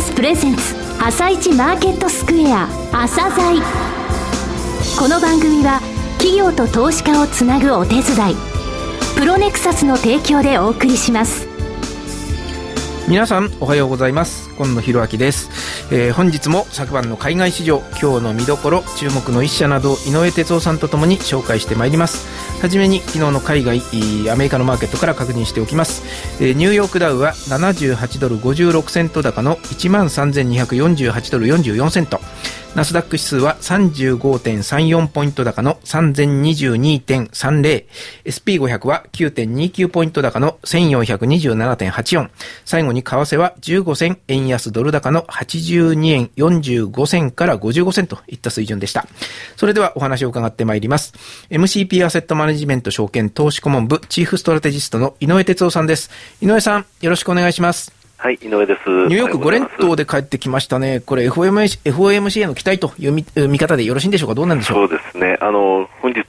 スプレゼンツ朝一マーケットスクエア朝鮮。この番組は企業と投資家をつなぐお手伝いプロネクサスの提供でお送りします。皆さんおはようございます。今野博明です、えー、本日も昨晩の海外市場今日の見どころ注目の一社など井上哲夫さんとともに紹介してまいります。はじめに昨日の海外アメリカのマーケットから確認しておきます、えー、ニューヨークダウは78ドル56セント高の1万3248ドル44セント。ナスダック指数は35.34ポイント高の3022.30。SP500 は9.29ポイント高の1427.84。最後に為替は15銭円安ドル高の82円45銭から55銭といった水準でした。それではお話を伺ってまいります。MCP アセットマネジメント証券投資顧問部チーフストラテジストの井上哲夫さんです。井上さん、よろしくお願いします。はい、井上です。ニューヨーク5連投で帰ってきましたね。これ FOMC, FOMC への期待という見見方でよろしいんでしょうか？どうなんでしょう？そうですね。あの、本日、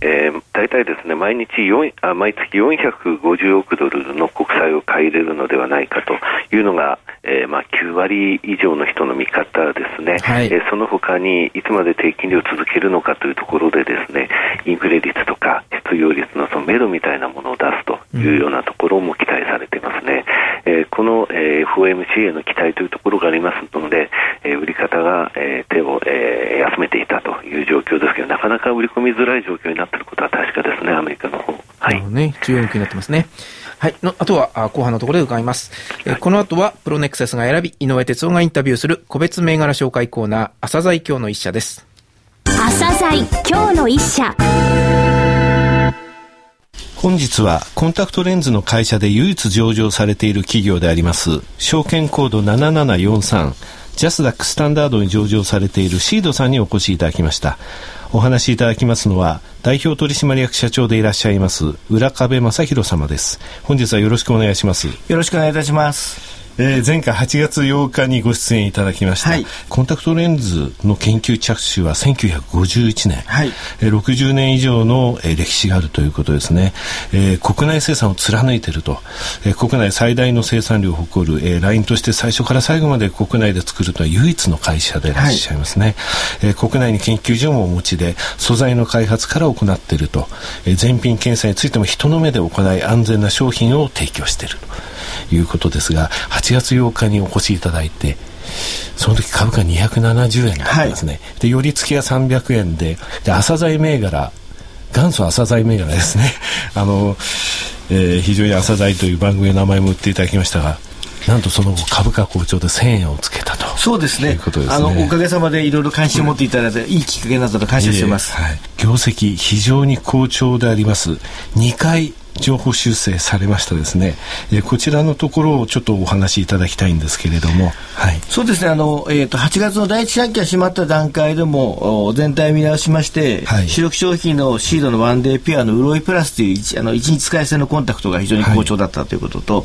えー、大体ですね、毎日4あ、毎月450億ドルの国債を買い入れるのではないかというのが、えー、まあ9割以上の人の見方ですね。はい、えー、その他に、いつまで低金利を続けるのかというところでですね、インフレ率とか失業率のその目処みたいなものを出すというようなところも期待されていますね。うん、えー、この、えー、FOMC への期待というところがありますので、えー、売り方が、えー、手を、えー、休めていたという状況ですけど、なかなか売り込みづらい状況になっていることは確かですね、アメリカの方。はい。ね、強い動きになってますね。はい。のあとは、あ後半のところで伺います。え、はい、この後は、プロネクセスが選び、井上哲夫がインタビューする個別銘柄紹介コーナー、朝鮮今日の一社です。朝鮮今日の一社。本日はコンタクトレンズの会社で唯一上場されている企業であります証券コード7743ジャスダックスタンダードに上場されているシードさんにお越しいただきました。お話しいただきますのは代表取締役社長でいらっしゃいます浦壁正弘様です。本日はよろしくお願いします。よろしくお願いいたします。えー、前回8月8日にご出演いただきました、はい、コンタクトレンズの研究着手は1951年、はい。えー、60年以上の、えー、歴史があるということですね、えー、国内生産を貫いていると、えー、国内最大の生産量を誇る、えー、ラインとして最初から最後まで国内で作るとは唯一の会社でいらっしゃいますね、はい、えー、国内に研究所もお持ちで素材の開発から行っていると、えー、全品検査についても人の目で行い安全な商品を提供しているということですが8月8日にお越しいただいてその時株価270円だったんですね、はい、で寄り付きが300円でで朝鮮銘柄元祖朝鮮銘柄ですね。あの、えー、非常に朝鮮という番組の名前も売っていただきましたがなんとその後株価好調で1000円をつけたと。そうですね、ね、あのおかげさまでいろいろ関心を持っていただいて、いいきっかけになったと感謝しています、はい、業績非常に好調であります。2回情報修正されましたですね、えー、こちらのところをちょっとお話しいただきたいんですけれども、はい、そうですね。あの、えーと、8月の第一四半期が閉まった段階でも全体見直しまして、はい、主力商品のシードのワンデーピュアの潤いプラスというあの1日使い捨てのコンタクトが非常に好調だったということと、はい、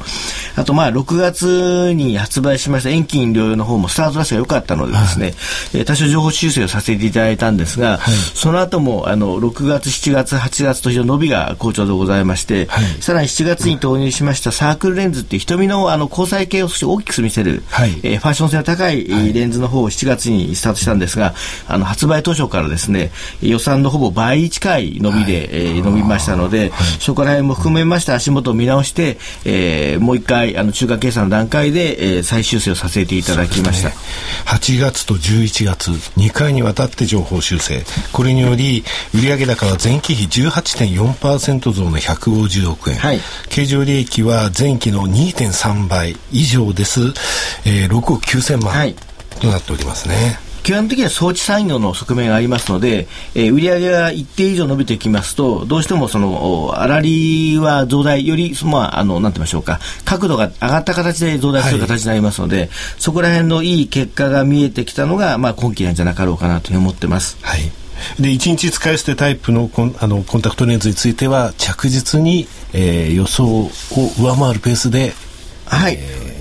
あとまあ6月に発売しました遠近療養の方もスタートダッシュが良かったのでですね、はい、えー、多少情報修正をさせていただいたんですが、その後もあの6月7月8月と非常に伸びが好調でございまして、はい、さらに7月に投入しましたサークルレンズっていう瞳のあの交際系を少し大きく見せる、はい、えー、ファッション性の高いレンズの方を7月にスタートしたんですが、あの発売当初からですね予算のほぼ倍近い伸びで、はい、えー、伸びましたので、そこら辺も含めまして足元を見直して、えー、もう一回あの中間計算の段階で、えー、再修正をさせていただきました、ね、8月と11月2回にわたって情報修正。これにより売上高は前期比18.4%増の150億円円、はい、経常利益は前期の2.3倍以上です、えー、6億9000万となっておりますね。基本的には装置産業の側面がありますので、えー、売上が一定以上伸びてきますと、どうしてもその、粗利は増大、より、まあ、あの、なんて言いましょうか、角度が上がった形で増大する形になりますので、はい、そこら辺のいい結果が見えてきたのが、まあ、今期なんじゃなかろうかなと思ってます。はい。で1日使い捨てタイプのコンあのコンタクトレンズについては着実に、えー、予想を上回るペースで、はい、えー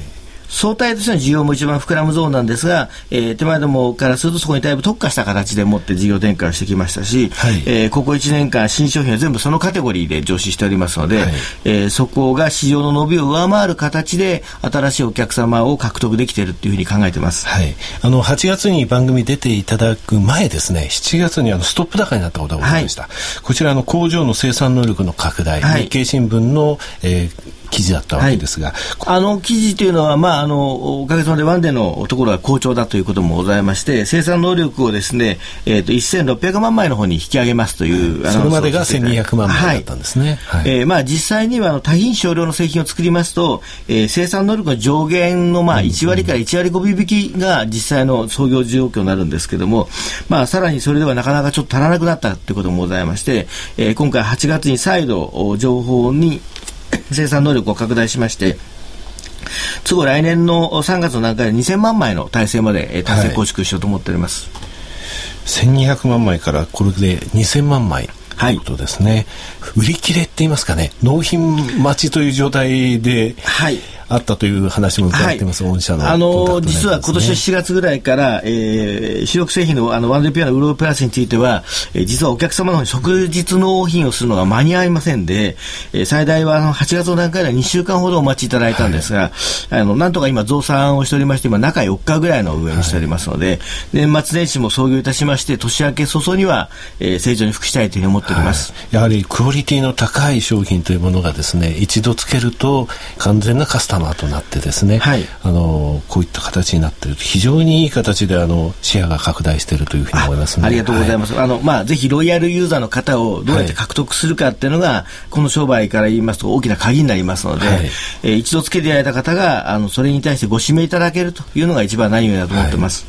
相対としての需要も一番膨らむゾーンなんですが、えー、手前どもからするとそこにだいぶ特化した形でもって事業展開をしてきましたし、はい、えー、ここ1年間新商品は全部そのカテゴリーで上市しておりますので、はい、えー、そこが市場の伸びを上回る形で新しいお客様を獲得できているというふうに考えてます。はい。あの、8月に番組出ていただく前ですね、7月にあのストップ高になったことがございました。はい、こちらの工場の生産能力の拡大、日経新聞の、えー記事だったわけですが、はい、あの記事というのは、まあ、あのおかげさまでワンデーのところが好調だということもございまして、生産能力をですね、えーと、1600万枚の方に引き上げますという、はい、それまでが1200万枚だったんですね。はい。はい、えー、まあ、実際にはあの多品少量の製品を作りますと、えー、生産能力の上限のまあ1割から1割5分引きが実際の創業状況になるんですけども、まあ、さらにそれではなかなかちょっと足らなくなったということもございまして、えー、今回8月に再度情報に生産能力を拡大しまして、都合来年の3月の段階で2000万枚の体制まで達成構築しようと思っております。はい、1200万枚からこれで2000万枚。ということですね、はい、売り切れって言いますかね。納品待ちという状態で、はい、あったという話も伺ってます、はい、御社の、あの実は今年7月ぐらいから、えー、主力製品のあのワンデーピアのウロープラスについては、えー、実はお客様の方に即日納品をするのが間に合いませんで、えー、最大はあの8月の段階では2週間ほどお待ちいただいたんですが、はい、あのなんとか今増産をしておりまして今中4日ぐらいの上にしておりますので、はい、年末年始も創業いたしまして年明け早々には、えー、正常に復したいというふうに思っております、やはりクオリティの高い商品というものがですね一度つけると完全なカスタマーとなってですね、はい、あのこういった形になっている非常にいい形であのシェアが拡大しているというふうに思いますありがとうございます、はい、あのまあ、ぜひロイヤルユーザーの方をどうやって獲得するかっていうのが、はい、この商売から言いますと大きな鍵になりますので、はい、えー、一度つけていただいた方があのそれに対してご指名いただけるというのが一番何よりだと思ってます、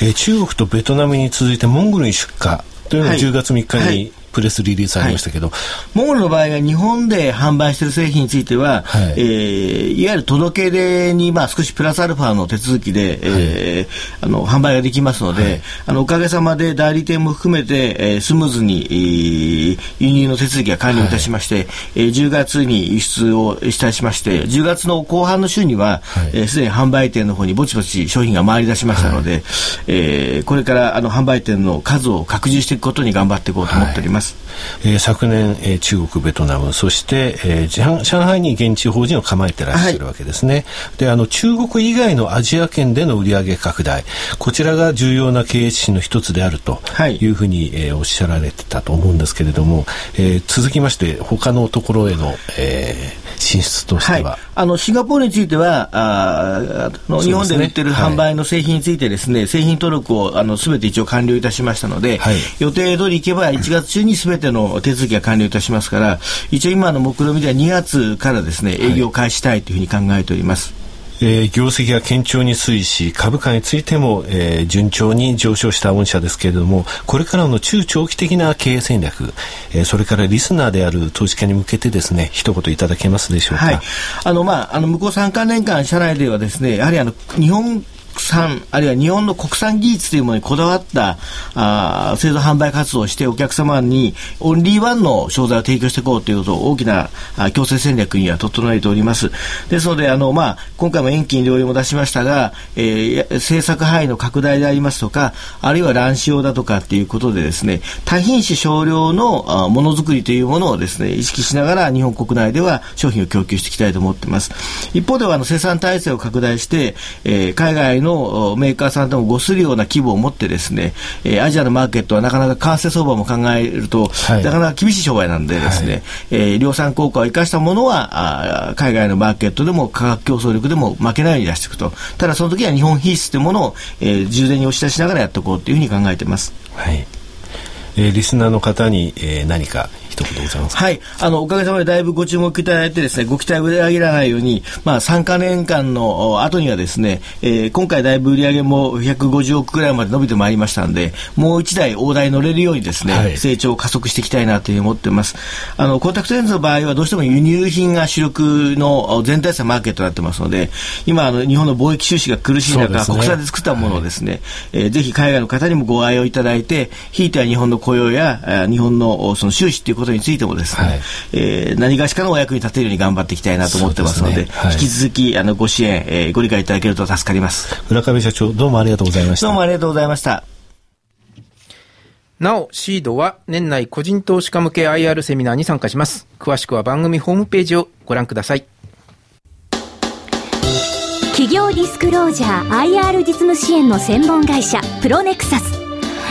えー、中国とベトナムに続いてモンゴルに出荷というのが10月3日に、プレスリリースありましたけど、はい、モンゴルの場合は日本で販売している製品については、はい。えー、いわゆる届け出に、まあ、少しプラスアルファの手続きで、はい、えー、あの販売ができますので、はい、あのおかげさまで代理店も含めて、えー、スムーズに、えー、輸入の手続きが完了いたしまして、はい。えー、10月に輸出をいたしまして10月の後半の週にはすで、はい。えー、に販売店の方にぼちぼち商品が回り出しましたので、はい、えー、これからあの販売店の数を拡充していくことに頑張っていこうと思っており。ます。えー、昨年、えー、中国、ベトナム、そして、えー、上海に現地法人を構えてらっしゃるわけですね。はい、で、あの、中国以外のアジア圏での売上拡大、こちらが重要な経営指の一つであるとい。うふうに、はい、えー、おっしゃられてたと思うんですけれども、えー、続きまして、他のところへの、えー、進出としては、はい、あのシンガポールについてはあの、日本で売ってる販売の製品についてですね、はい、製品登録をあの全て一応完了いたしましたので、はい、予定通りいけば1月中に全ての手続きが完了いたしますから一応今の目論見では2月からですね営業を開始したいというふうに考えております。えー、業績が堅調に推移し株価についても、えー、順調に上昇した御社ですけれどもこれからの中長期的な経営戦略、えー、それからリスナーである投資家に向けてですね一言いただけますでしょうか、はい、あのまああの向こう3か年間社内ではですねやはりあの日本産、あるいは日本の国産技術というものにこだわったあ製造販売活動をしてお客様にオンリーワンの商材を提供していこうということを大きな強制戦略には整えております。ですので、あの、まあ、今回も遠近両用も出しましたが、えー、制作範囲の拡大でありますとか、あるいは乱視用だとかっていうことでですね、多品種少量のものづくりというものをですね、意識しながら日本国内では商品を供給していきたいと思っています。一方では、あの、生産体制を拡大して、えー、海外のメーカーさんともごするような規模を持ってですね、えー、アジアのマーケットはなかなか為替相場も考えると、はい、なかなか厳しい商売なんでですね、はい、えー、量産効果を生かしたものはあ海外のマーケットでも価格競争力でも負けないように出していくと。ただその時は日本品質というものを、えー、充電に押し出しながらやっていこうというふうに考えています。はい。えー、リスナーの方に、えー、何か一言ございますはい。あの、おかげさまでだいぶご注目いただいてですね、ご期待を裏切らないように、まあ、3か年間の後にはですね、えー、今回だいぶ売上も150億ぐらいまで伸びてまいりましたんで、もう一台大台乗れるようにですね、はい、成長を加速していきたいなというふうに思っています。あの、コンタクトレンズの場合はどうしても輸入品が主力の全体差マーケットになってますので、今、あの、日本の貿易収支が苦しい中、ね、国産で作ったものをですね、はい、えー、ぜひ海外の方にもご愛用いただいて、ひいては日本の雇用や日本のその収支ということについてもですね、はい、えー、何がしかのお役に立てるように頑張っていきたいなと思ってますので、でねはい、引き続きあのご支援、えー、ご理解いただけると助かります。村上社長、どうもありがとうございました。どうもありがとうございました。なお、シードは年内個人投資家向け IR セミナーに参加します。詳しくは番組ホームページをご覧ください。企業ディスクロージャー IR 実務支援の専門会社プロネクサス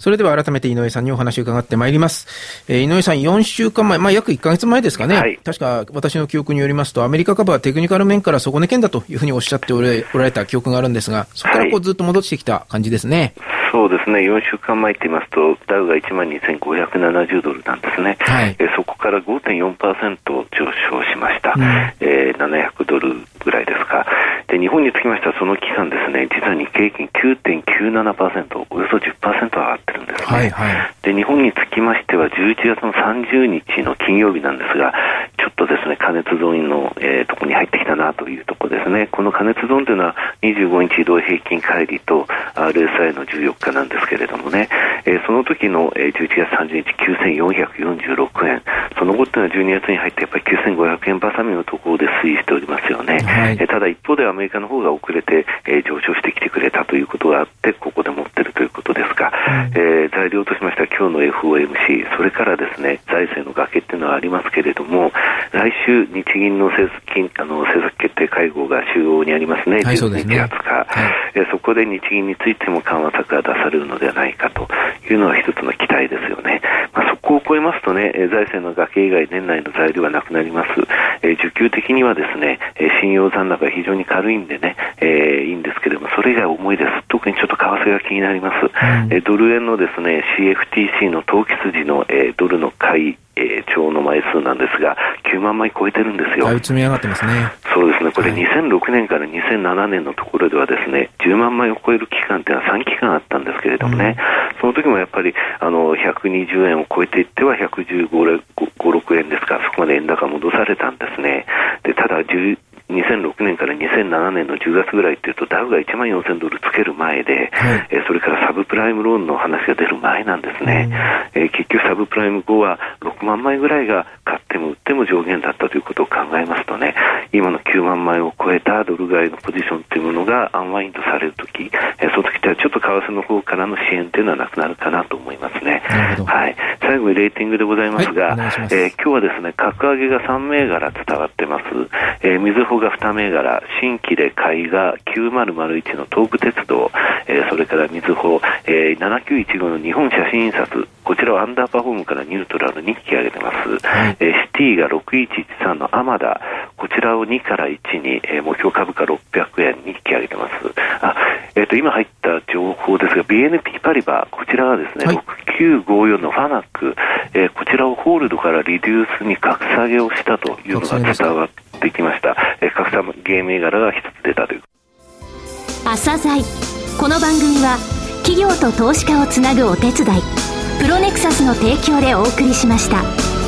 それでは改めて井上さんにお話を伺ってまいります。えー、井上さん、4週間前、まあ、約1か月前ですかね、はい、確か私の記憶によりますと、アメリカ株はテクニカル面から底値圏だというふうにおっしゃっておられた記憶があるんですが、そこからこうずっと戻してきた感じですね。はいそうですね、4週間前って言いますと、ダウが1万2570ドルなんですね、はい、えそこから5.4%上昇しました、うん、えー、700ドルぐらいですかで、日本につきましては、その期間ですね、実は日経平均9.97%、およそ10%上がってるんですね、はいはい、で日本につきましては、11月の30日の金曜日なんですが、とですね、加熱ゾーンの、えー、とこに入ってきたなというところですね、この加熱ゾーンというのは、25日移動平均乖離と RSI の14日なんですけれどもね、えー、その時の、えー、11月30日、9446円、その後っていうのは12月に入って、やっぱり9500円ばさみのところで推移しておりますよね。はい、えー、ただ一方でアメリカの方が遅れて、えー、上昇してきてくれたということがあって、ここで持ってるということですが、うん、えー、材料としましては今日の FOMC、それからですね、財政の崖っていうのはありますけれども、来週、日銀の政策あの政策決定会合が中央にありますね、はい、12日、20日、はい、えそこで日銀についても緩和策が出されるのではないかというのは一つの期待ですよね。まあ、そこを超えますとね、財政の崖以外年内の材料はなくなります。え需給的にはですね、信用残高が非常に軽いんでね、えー、いいんですけれども、それ以外重いです。特にちょっと為替が気になります。うん、えドル円のですね、CFTC の投機筋の、えー、ドルの買いえー、超の枚数なんですが、9万枚超えてるんですよ。だいぶ積み上がってますね。そうですね、これ、2006年から2007年のところでは、ですね10万枚を超える期間っていうのは3期間あったんですけれどもね、うん、その時もやっぱりあの120円を超えていっては115、6円ですから、そこまで円高戻されたんですね。でただ2006年から2007年の10月ぐらいっていうと、ダウが1万4000ドルつける前で、はい、えそれからサブプライムローンの話が出る前なんですね、えー、結局、サブプライム後は6万枚ぐらいが買っても売っても上限だったということを考えますとね、今の9万枚を超えたドル買いのポジションというものがアンワインドされるとき、えー、その時ってはちょっと為替の方からの支援というのはなくなるかなと思いますね。はい、最後にレーティングでございますが、はい、えー、今日はですね、格上げが3銘柄伝わってます。えー、みずほが2銘柄、新規で買いが9001の東武鉄道、えー、それからみずほ、えー、7915の日本写真印刷、こちらはアンダーパフォームからニュートラルに引き上げてます。はい、えー、シティが6113のアマダ、こちらを2から1に、えー、目標株価600円に引き上げてます。あ、えっ、ー、と、今入った情報ですが、BNP パリバ、こちらはですね、はい、6954のファナック、えー、こちらをホールドからリデュースに格下げをしたというのが伝わってきました。えー、格下げ銘柄が一つ出たという。朝鮮この番組は企業と投資家をつなぐお手伝いプロネクサスの提供でお送りしました。